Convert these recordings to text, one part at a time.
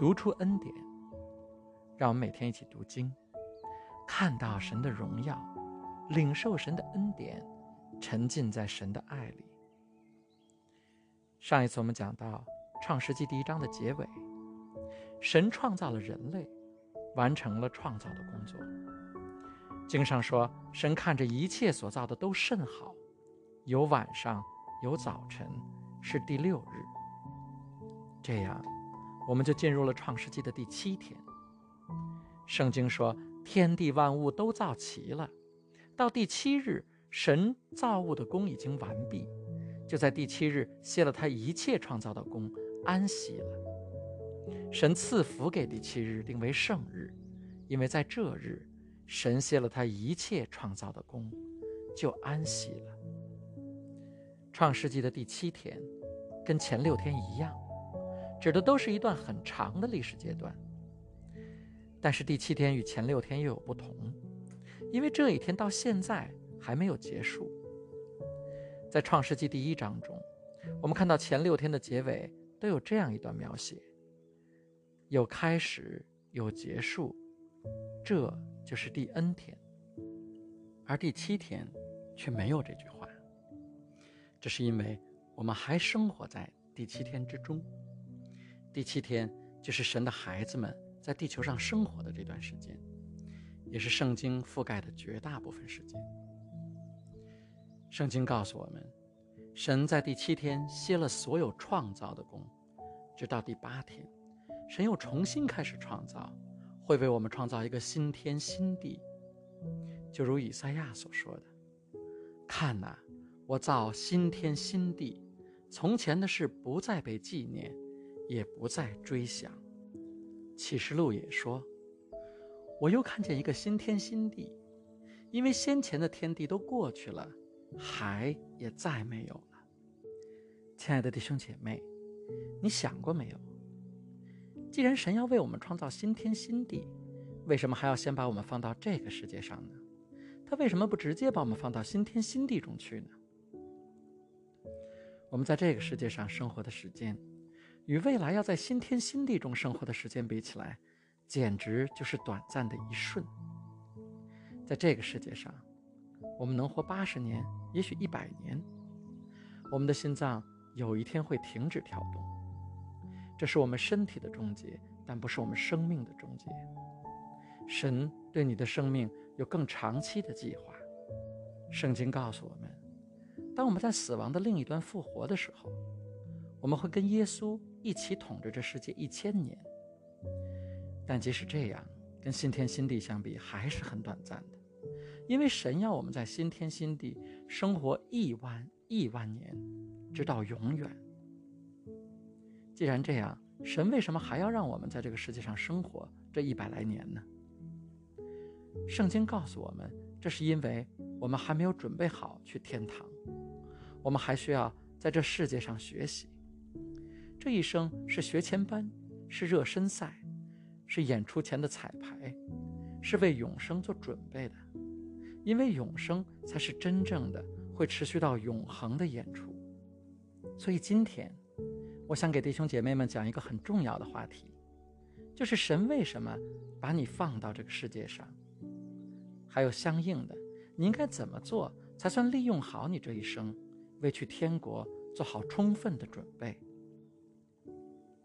读出恩典。让我们每天一起读经，看到神的荣耀，领受神的恩典，沉浸在神的爱里。上一次我们讲到《创世纪》第一章的结尾，神创造了人类，完成了创造的工作。经上说，神看着一切所造的都甚好，有晚上，有早晨，是第六日。这样，我们就进入了《创世纪》的第七天。圣经说，天地万物都造齐了，到第七日，神造物的功已经完毕，就在第七日歇了他一切创造的功，安息了。神赐福给第七日，定为圣日，因为在这日，神歇了他一切创造的功，就安息了。创世纪的第七天，跟前六天一样，指的都是一段很长的历史阶段。但是第七天与前六天又有不同，因为这一天到现在还没有结束。在创世纪第一章中，我们看到前六天的结尾都有这样一段描写：有开始，有结束，这就是第 n 天。而第七天却没有这句话，这是因为我们还生活在第七天之中。第七天就是神的孩子们。在地球上生活的这段时间，也是圣经覆盖的绝大部分时间。圣经告诉我们，神在第七天歇了所有创造的功，直到第八天，神又重新开始创造，会为我们创造一个新天新地。就如以赛亚所说的：“看哪，我造新天新地，从前的事不再被纪念，也不再追想。”启示录也说：“我又看见一个新天新地，因为先前的天地都过去了，海也再没有了。”亲爱的弟兄姐妹，你想过没有？既然神要为我们创造新天新地，为什么还要先把我们放到这个世界上呢？他为什么不直接把我们放到新天新地中去呢？我们在这个世界上生活的时间。与未来要在新天新地中生活的时间比起来，简直就是短暂的一瞬。在这个世界上，我们能活八十年，也许一百年。我们的心脏有一天会停止跳动，这是我们身体的终结，但不是我们生命的终结。神对你的生命有更长期的计划。圣经告诉我们，当我们在死亡的另一端复活的时候，我们会跟耶稣。一起统治这世界一千年，但即使这样，跟新天新地相比还是很短暂的，因为神要我们在新天新地生活亿万亿万年，直到永远。既然这样，神为什么还要让我们在这个世界上生活这一百来年呢？圣经告诉我们，这是因为我们还没有准备好去天堂，我们还需要在这世界上学习。这一生是学前班，是热身赛，是演出前的彩排，是为永生做准备的。因为永生才是真正的会持续到永恒的演出。所以今天，我想给弟兄姐妹们讲一个很重要的话题，就是神为什么把你放到这个世界上，还有相应的，你应该怎么做才算利用好你这一生，为去天国做好充分的准备。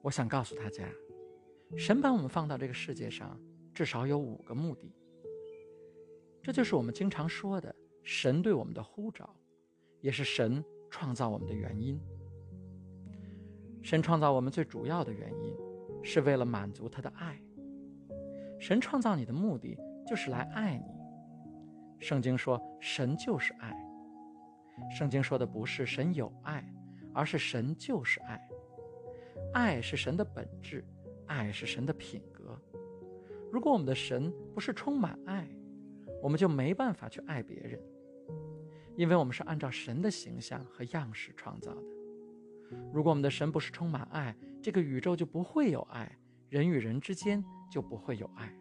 我想告诉大家，神把我们放到这个世界上，至少有五个目的。这就是我们经常说的神对我们的呼召，也是神创造我们的原因。神创造我们最主要的原因，是为了满足他的爱。神创造你的目的，就是来爱你。圣经说，神就是爱。圣经说的不是神有爱，而是神就是爱。爱是神的本质，爱是神的品格。如果我们的神不是充满爱，我们就没办法去爱别人，因为我们是按照神的形象和样式创造的。如果我们的神不是充满爱，这个宇宙就不会有爱，人与人之间就不会有爱。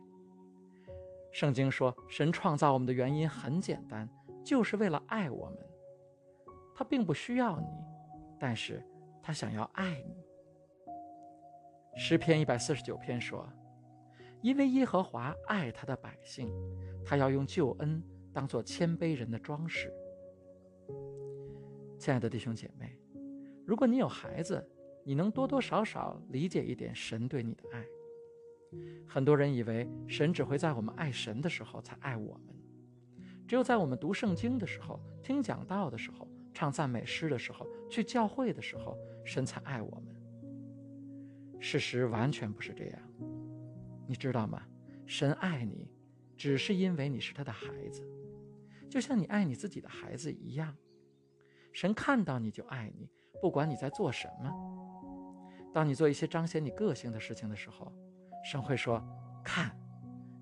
圣经说，神创造我们的原因很简单，就是为了爱我们。他并不需要你，但是他想要爱你。诗篇一百四十九篇说：“因为耶和华爱他的百姓，他要用救恩当做谦卑人的装饰。”亲爱的弟兄姐妹，如果你有孩子，你能多多少少理解一点神对你的爱。很多人以为神只会在我们爱神的时候才爱我们，只有在我们读圣经的时候、听讲道的时候、唱赞美诗的时候、去教会的时候，神才爱我们。事实完全不是这样，你知道吗？神爱你，只是因为你是他的孩子，就像你爱你自己的孩子一样。神看到你就爱你，不管你在做什么。当你做一些彰显你个性的事情的时候，神会说：“看，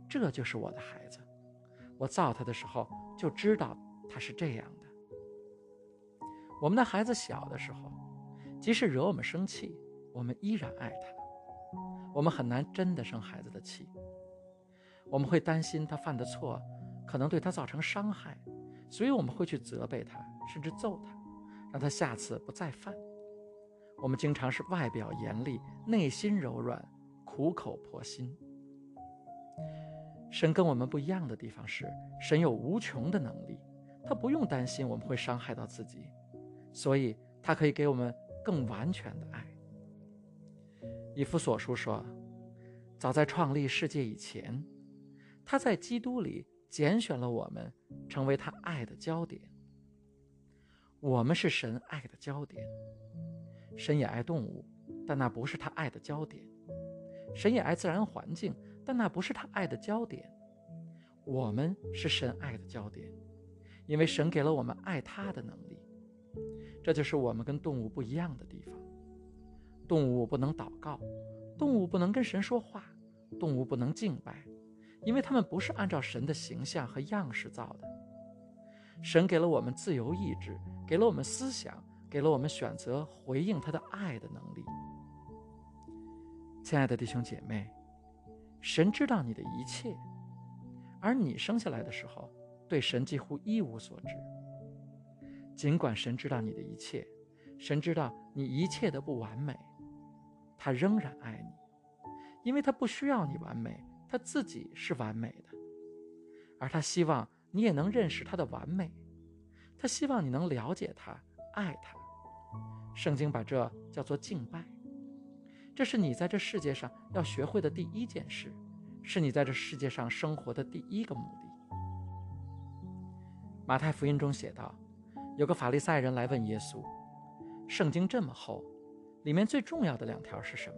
这就是我的孩子。我造他的时候就知道他是这样的。”我们的孩子小的时候，即使惹我们生气，我们依然爱他。我们很难真的生孩子的气。我们会担心他犯的错可能对他造成伤害，所以我们会去责备他，甚至揍他，让他下次不再犯。我们经常是外表严厉，内心柔软，苦口婆心。神跟我们不一样的地方是，神有无穷的能力，他不用担心我们会伤害到自己，所以他可以给我们更完全的爱。以弗所书说，早在创立世界以前，他在基督里拣选了我们，成为他爱的焦点。我们是神爱的焦点。神也爱动物，但那不是他爱的焦点；神也爱自然环境，但那不是他爱的焦点。我们是神爱的焦点，因为神给了我们爱他的能力。这就是我们跟动物不一样的地方。动物不能祷告，动物不能跟神说话，动物不能敬拜，因为他们不是按照神的形象和样式造的。神给了我们自由意志，给了我们思想。给了我们选择回应他的爱的能力。亲爱的弟兄姐妹，神知道你的一切，而你生下来的时候对神几乎一无所知。尽管神知道你的一切，神知道你一切的不完美，他仍然爱你，因为他不需要你完美，他自己是完美的，而他希望你也能认识他的完美，他希望你能了解他，爱他。圣经把这叫做敬拜，这是你在这世界上要学会的第一件事，是你在这世界上生活的第一个目的。马太福音中写道，有个法利赛人来问耶稣：“圣经这么厚，里面最重要的两条是什么？”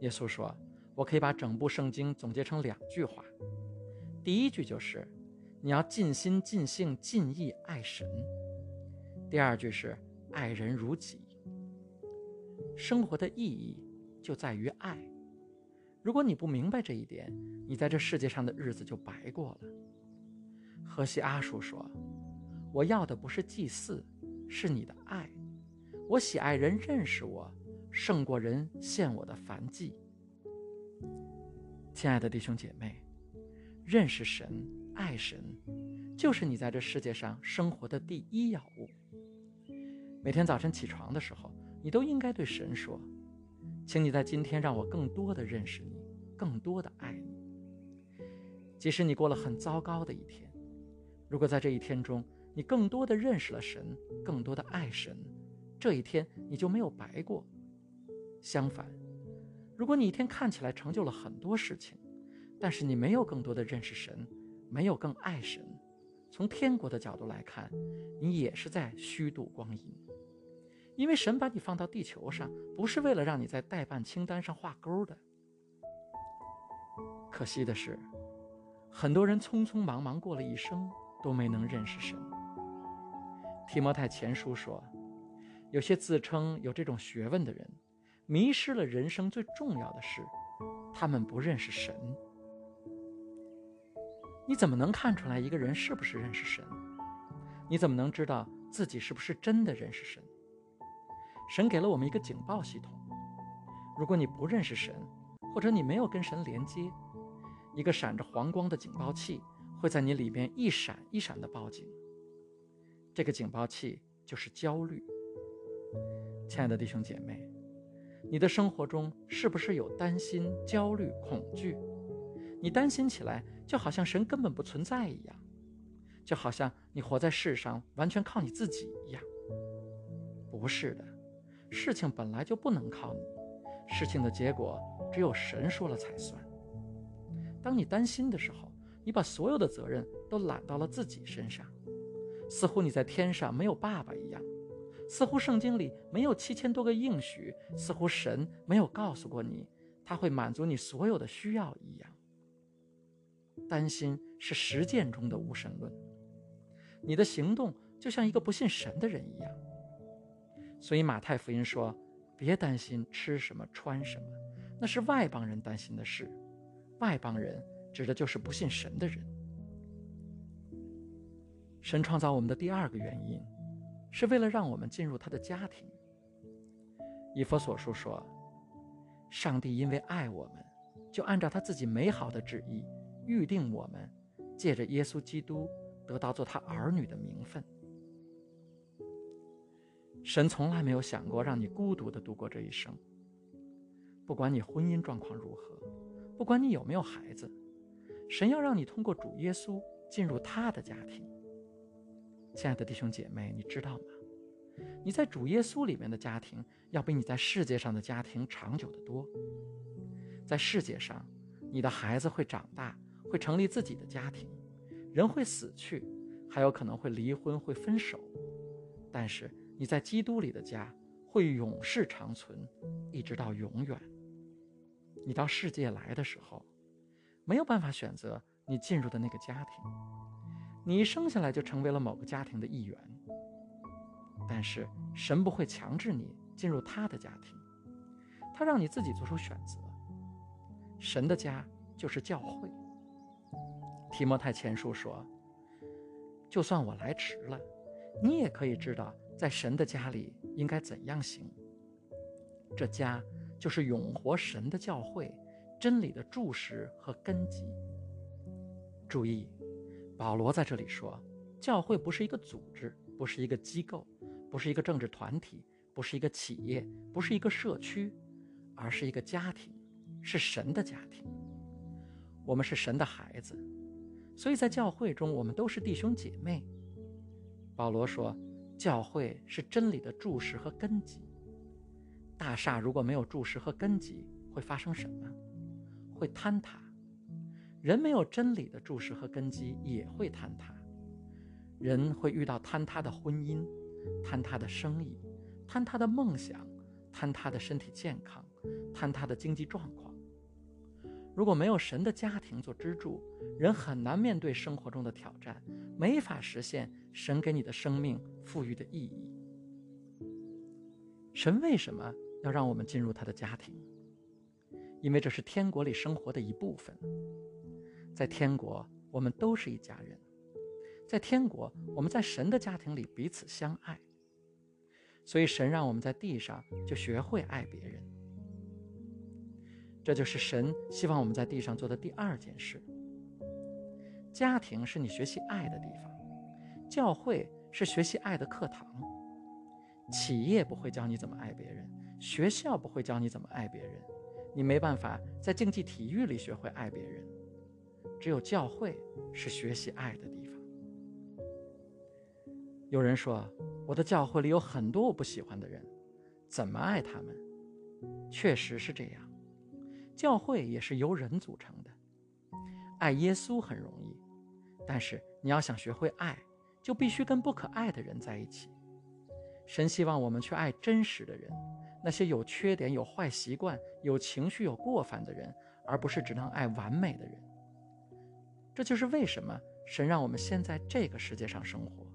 耶稣说：“我可以把整部圣经总结成两句话，第一句就是你要尽心、尽性、尽意爱神；第二句是。”爱人如己，生活的意义就在于爱。如果你不明白这一点，你在这世界上的日子就白过了。荷西阿叔说：“我要的不是祭祀，是你的爱。我喜爱人认识我，胜过人献我的凡祭。”亲爱的弟兄姐妹，认识神、爱神，就是你在这世界上生活的第一要务。每天早晨起床的时候，你都应该对神说：“请你在今天让我更多的认识你，更多的爱你。即使你过了很糟糕的一天，如果在这一天中你更多的认识了神，更多的爱神，这一天你就没有白过。相反，如果你一天看起来成就了很多事情，但是你没有更多的认识神，没有更爱神，从天国的角度来看，你也是在虚度光阴。”因为神把你放到地球上，不是为了让你在代办清单上画勾的。可惜的是，很多人匆匆忙忙过了一生，都没能认识神。提摩太前书说，有些自称有这种学问的人，迷失了人生最重要的事，他们不认识神。你怎么能看出来一个人是不是认识神？你怎么能知道自己是不是真的认识神？神给了我们一个警报系统，如果你不认识神，或者你没有跟神连接，一个闪着黄光的警报器会在你里边一闪一闪的报警。这个警报器就是焦虑。亲爱的弟兄姐妹，你的生活中是不是有担心、焦虑、恐惧？你担心起来，就好像神根本不存在一样，就好像你活在世上完全靠你自己一样。不是的，事情本来就不能靠你，事情的结果只有神说了才算。当你担心的时候，你把所有的责任都揽到了自己身上，似乎你在天上没有爸爸一样。似乎圣经里没有七千多个应许，似乎神没有告诉过你，他会满足你所有的需要一样。担心是实践中的无神论，你的行动就像一个不信神的人一样。所以马太福音说：“别担心吃什么穿什么，那是外邦人担心的事。外邦人指的就是不信神的人。”神创造我们的第二个原因。是为了让我们进入他的家庭。以佛所书说：“上帝因为爱我们，就按照他自己美好的旨意预定我们，借着耶稣基督得到做他儿女的名分。”神从来没有想过让你孤独的度过这一生。不管你婚姻状况如何，不管你有没有孩子，神要让你通过主耶稣进入他的家庭。亲爱的弟兄姐妹，你知道吗？你在主耶稣里面的家庭，要比你在世界上的家庭长久的多。在世界上，你的孩子会长大，会成立自己的家庭，人会死去，还有可能会离婚、会分手。但是你在基督里的家会永世长存，一直到永远。你到世界来的时候，没有办法选择你进入的那个家庭。你一生下来就成为了某个家庭的一员，但是神不会强制你进入他的家庭，他让你自己做出选择。神的家就是教会。提摩太前书说：“就算我来迟了，你也可以知道在神的家里应该怎样行。这家就是永活神的教会，真理的柱石和根基。”注意。保罗在这里说，教会不是一个组织，不是一个机构，不是一个政治团体，不是一个企业，不是一个社区，而是一个家庭，是神的家庭。我们是神的孩子，所以在教会中，我们都是弟兄姐妹。保罗说，教会是真理的柱石和根基。大厦如果没有柱石和根基，会发生什么？会坍塌。人没有真理的注视和根基，也会坍塌。人会遇到坍塌的婚姻、坍塌的生意、坍塌的梦想、坍塌的身体健康、坍塌的经济状况。如果没有神的家庭做支柱，人很难面对生活中的挑战，没法实现神给你的生命赋予的意义。神为什么要让我们进入他的家庭？因为这是天国里生活的一部分。在天国，我们都是一家人。在天国，我们在神的家庭里彼此相爱。所以，神让我们在地上就学会爱别人。这就是神希望我们在地上做的第二件事。家庭是你学习爱的地方，教会是学习爱的课堂。企业不会教你怎么爱别人，学校不会教你怎么爱别人，你没办法在竞技体育里学会爱别人。只有教会是学习爱的地方。有人说，我的教会里有很多我不喜欢的人，怎么爱他们？确实是这样，教会也是由人组成的。爱耶稣很容易，但是你要想学会爱，就必须跟不可爱的人在一起。神希望我们去爱真实的人，那些有缺点、有坏习惯、有情绪、有过犯的人，而不是只能爱完美的人。这就是为什么神让我们先在这个世界上生活，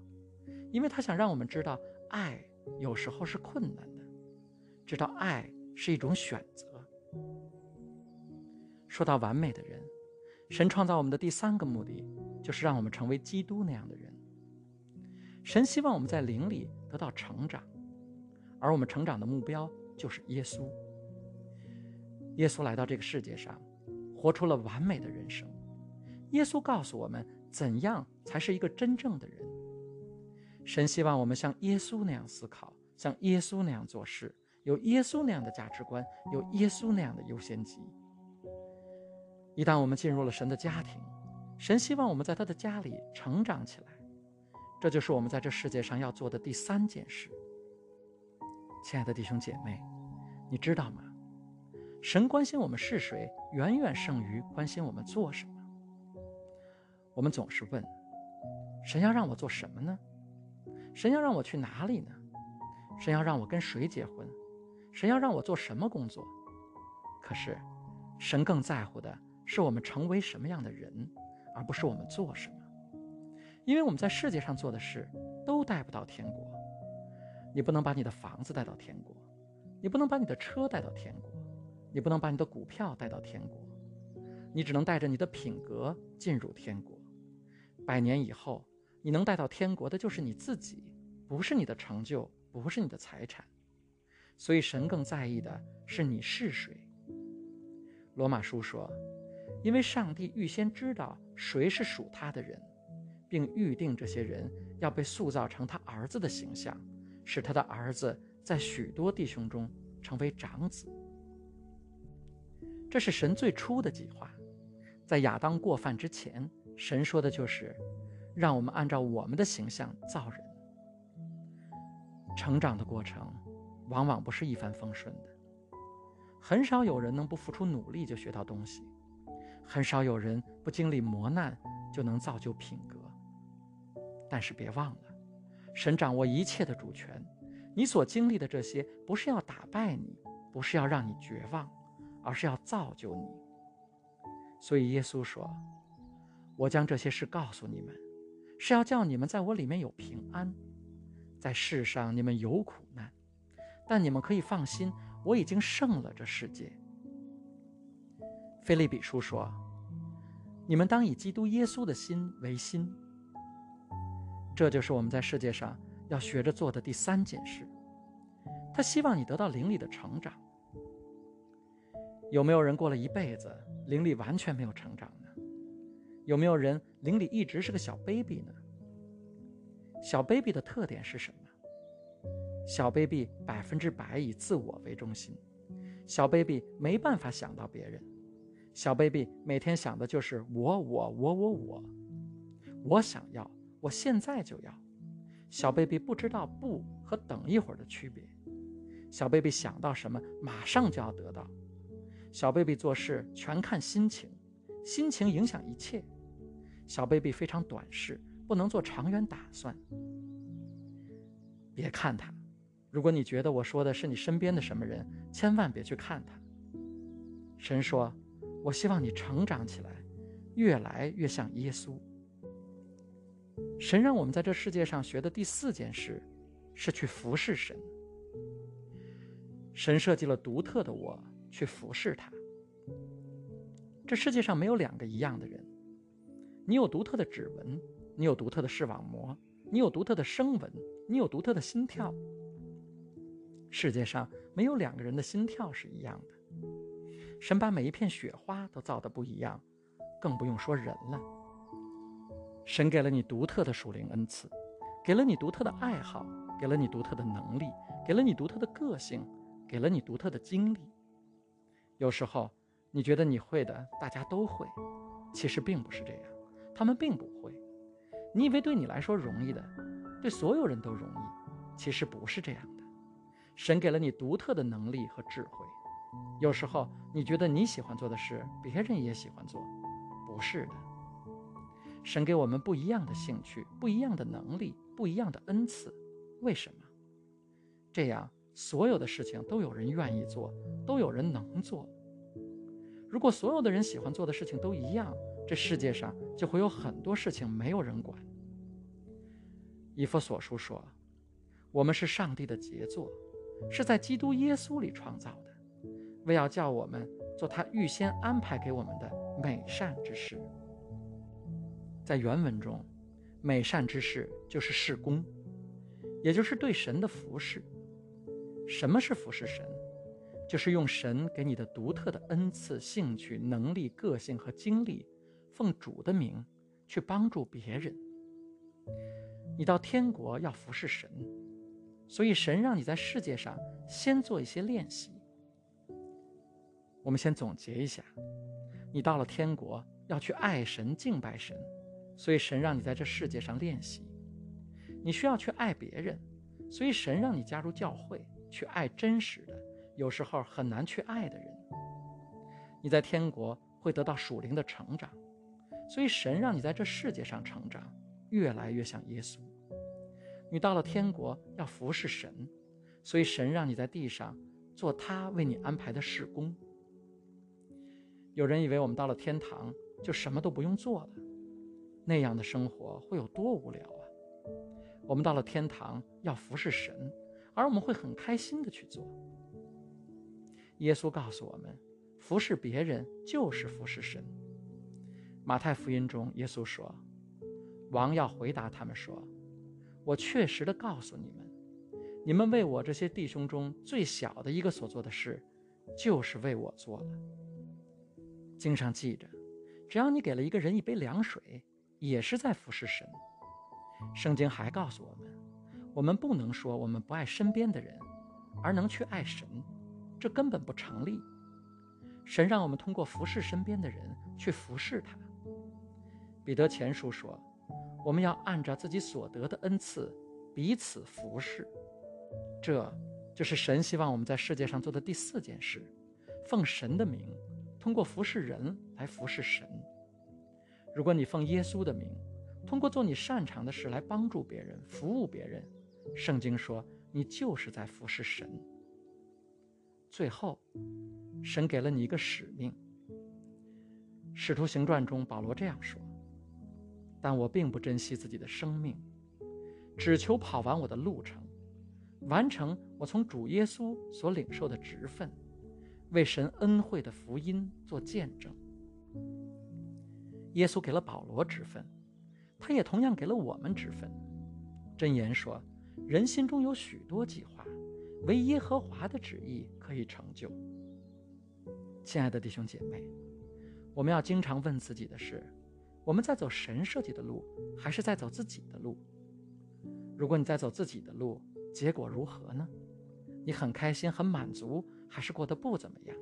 因为他想让我们知道，爱有时候是困难的，知道爱是一种选择。说到完美的人，神创造我们的第三个目的，就是让我们成为基督那样的人。神希望我们在灵里得到成长，而我们成长的目标就是耶稣。耶稣来到这个世界上，活出了完美的人生。耶稣告诉我们，怎样才是一个真正的人。神希望我们像耶稣那样思考，像耶稣那样做事，有耶稣那样的价值观，有耶稣那样的优先级。一旦我们进入了神的家庭，神希望我们在他的家里成长起来，这就是我们在这世界上要做的第三件事。亲爱的弟兄姐妹，你知道吗？神关心我们是谁，远远胜于关心我们做什么。我们总是问：神要让我做什么呢？神要让我去哪里呢？神要让我跟谁结婚？神要让我做什么工作？可是，神更在乎的是我们成为什么样的人，而不是我们做什么。因为我们在世界上做的事都带不到天国。你不能把你的房子带到天国，你不能把你的车带到天国，你不能把你的股票带到天国，你只能带着你的品格进入天国。百年以后，你能带到天国的就是你自己，不是你的成就，不是你的财产。所以神更在意的是你是谁。罗马书说：“因为上帝预先知道谁是属他的人，并预定这些人要被塑造成他儿子的形象。”使他的儿子在许多弟兄中成为长子，这是神最初的计划。在亚当过犯之前，神说的就是让我们按照我们的形象造人。成长的过程往往不是一帆风顺的，很少有人能不付出努力就学到东西，很少有人不经历磨难就能造就品格。但是别忘了。神掌握一切的主权，你所经历的这些不是要打败你，不是要让你绝望，而是要造就你。所以耶稣说：“我将这些事告诉你们，是要叫你们在我里面有平安。在世上你们有苦难，但你们可以放心，我已经胜了这世界。”菲利比书说：“你们当以基督耶稣的心为心。”这就是我们在世界上要学着做的第三件事。他希望你得到灵里的成长。有没有人过了一辈子灵力完全没有成长？有没有人邻里一直是个小 baby 呢？小 baby 的特点是什么？小 baby 百分之百以自我为中心，小 baby 没办法想到别人，小 baby 每天想的就是我我我我我，我想要。我现在就要，小 baby 不知道不和等一会儿的区别，小 baby 想到什么马上就要得到，小 baby 做事全看心情，心情影响一切，小 baby 非常短视，不能做长远打算。别看他，如果你觉得我说的是你身边的什么人，千万别去看他。神说：“我希望你成长起来，越来越像耶稣。”神让我们在这世界上学的第四件事，是去服侍神。神设计了独特的我去服侍他。这世界上没有两个一样的人，你有独特的指纹，你有独特的视网膜，你有独特的声纹，你有独特的心跳。世界上没有两个人的心跳是一样的。神把每一片雪花都造得不一样，更不用说人了。神给了你独特的属灵恩赐，给了你独特的爱好，给了你独特的能力，给了你独特的个性，给了你独特的经历。有时候你觉得你会的，大家都会，其实并不是这样，他们并不会。你以为对你来说容易的，对所有人都容易，其实不是这样的。神给了你独特的能力和智慧。有时候你觉得你喜欢做的事，别人也喜欢做，不是的。神给我们不一样的兴趣，不一样的能力，不一样的恩赐，为什么？这样所有的事情都有人愿意做，都有人能做。如果所有的人喜欢做的事情都一样，这世界上就会有很多事情没有人管。以弗所书说：“我们是上帝的杰作，是在基督耶稣里创造的，为要叫我们做他预先安排给我们的美善之事。”在原文中，美善之事就是事工，也就是对神的服侍。什么是服侍神？就是用神给你的独特的恩赐、兴趣、能力、个性和经历，奉主的名去帮助别人。你到天国要服侍神，所以神让你在世界上先做一些练习。我们先总结一下：你到了天国要去爱神、敬拜神，所以神让你在这世界上练习。你需要去爱别人，所以神让你加入教会，去爱真实的、有时候很难去爱的人。你在天国会得到属灵的成长，所以神让你在这世界上成长，越来越像耶稣。你到了天国要服侍神，所以神让你在地上做他为你安排的事工。有人以为我们到了天堂就什么都不用做了，那样的生活会有多无聊啊！我们到了天堂要服侍神，而我们会很开心的去做。耶稣告诉我们，服侍别人就是服侍神。马太福音中，耶稣说：“王要回答他们说，我确实的告诉你们，你们为我这些弟兄中最小的一个所做的事，就是为我做了。”经上记着，只要你给了一个人一杯凉水，也是在服侍神。圣经还告诉我们，我们不能说我们不爱身边的人，而能去爱神，这根本不成立。神让我们通过服侍身边的人去服侍他。彼得前书说，我们要按照自己所得的恩赐彼此服侍。这就是神希望我们在世界上做的第四件事：奉神的名。通过服侍人来服侍神。如果你奉耶稣的名，通过做你擅长的事来帮助别人、服务别人，圣经说你就是在服侍神。最后，神给了你一个使命。使徒行传中，保罗这样说：“但我并不珍惜自己的生命，只求跑完我的路程，完成我从主耶稣所领受的职分。”为神恩惠的福音做见证。耶稣给了保罗职分，他也同样给了我们职分。箴言说：“人心中有许多计划，唯耶和华的旨意可以成就。”亲爱的弟兄姐妹，我们要经常问自己的是：我们在走神设计的路，还是在走自己的路？如果你在走自己的路，结果如何呢？你很开心，很满足。还是过得不怎么样。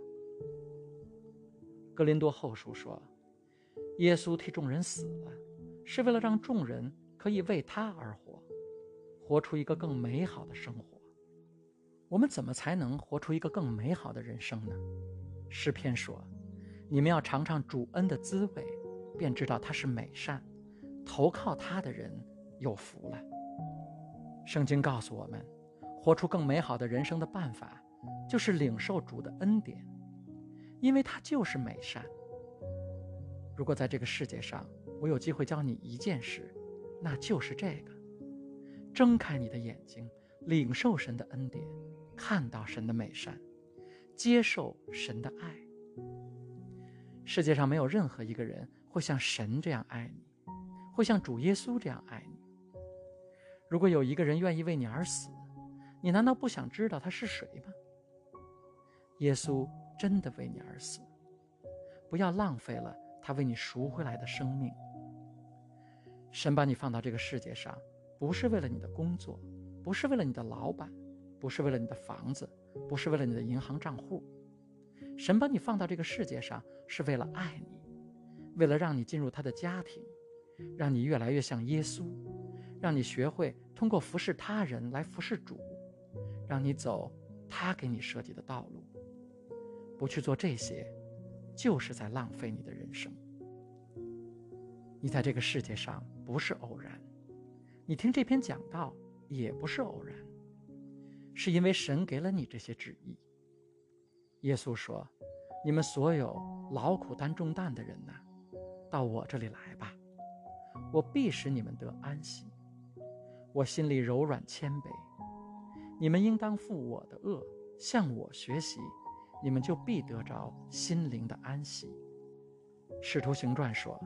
格林多后书说：“耶稣替众人死了，是为了让众人可以为他而活，活出一个更美好的生活。”我们怎么才能活出一个更美好的人生呢？诗篇说：“你们要尝尝主恩的滋味，便知道他是美善。投靠他的人有福了。”圣经告诉我们，活出更美好的人生的办法。就是领受主的恩典，因为他就是美善。如果在这个世界上，我有机会教你一件事，那就是这个：睁开你的眼睛，领受神的恩典，看到神的美善，接受神的爱。世界上没有任何一个人会像神这样爱你，会像主耶稣这样爱你。如果有一个人愿意为你而死，你难道不想知道他是谁吗？耶稣真的为你而死，不要浪费了他为你赎回来的生命。神把你放到这个世界上，不是为了你的工作，不是为了你的老板，不是为了你的房子，不是为了你的银行账户。神把你放到这个世界上，是为了爱你，为了让你进入他的家庭，让你越来越像耶稣，让你学会通过服侍他人来服侍主，让你走他给你设计的道路。不去做这些，就是在浪费你的人生。你在这个世界上不是偶然，你听这篇讲道也不是偶然，是因为神给了你这些旨意。耶稣说：“你们所有劳苦担重担的人呐，到我这里来吧，我必使你们得安息。我心里柔软谦卑，你们应当负我的恶，向我学习。”你们就必得着心灵的安息。使徒行传说：“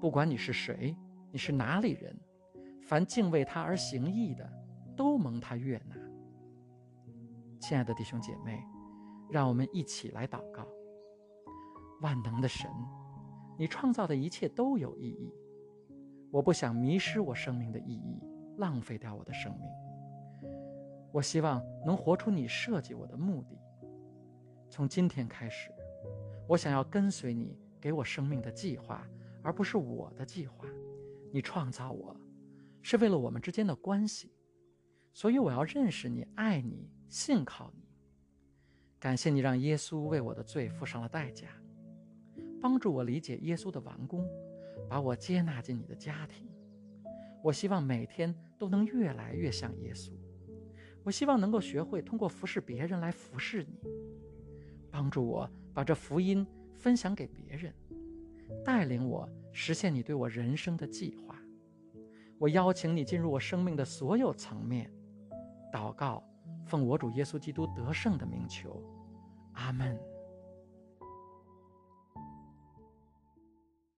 不管你是谁，你是哪里人，凡敬畏他而行义的，都蒙他悦纳。”亲爱的弟兄姐妹，让我们一起来祷告。万能的神，你创造的一切都有意义，我不想迷失我生命的意义，浪费掉我的生命。我希望能活出你设计我的目的。从今天开始，我想要跟随你给我生命的计划，而不是我的计划。你创造我，是为了我们之间的关系，所以我要认识你、爱你、信靠你。感谢你让耶稣为我的罪付上了代价，帮助我理解耶稣的完工，把我接纳进你的家庭。我希望每天都能越来越像耶稣。我希望能够学会通过服侍别人来服侍你，帮助我把这福音分享给别人，带领我实现你对我人生的计划。我邀请你进入我生命的所有层面，祷告，奉我主耶稣基督得胜的名求，阿门。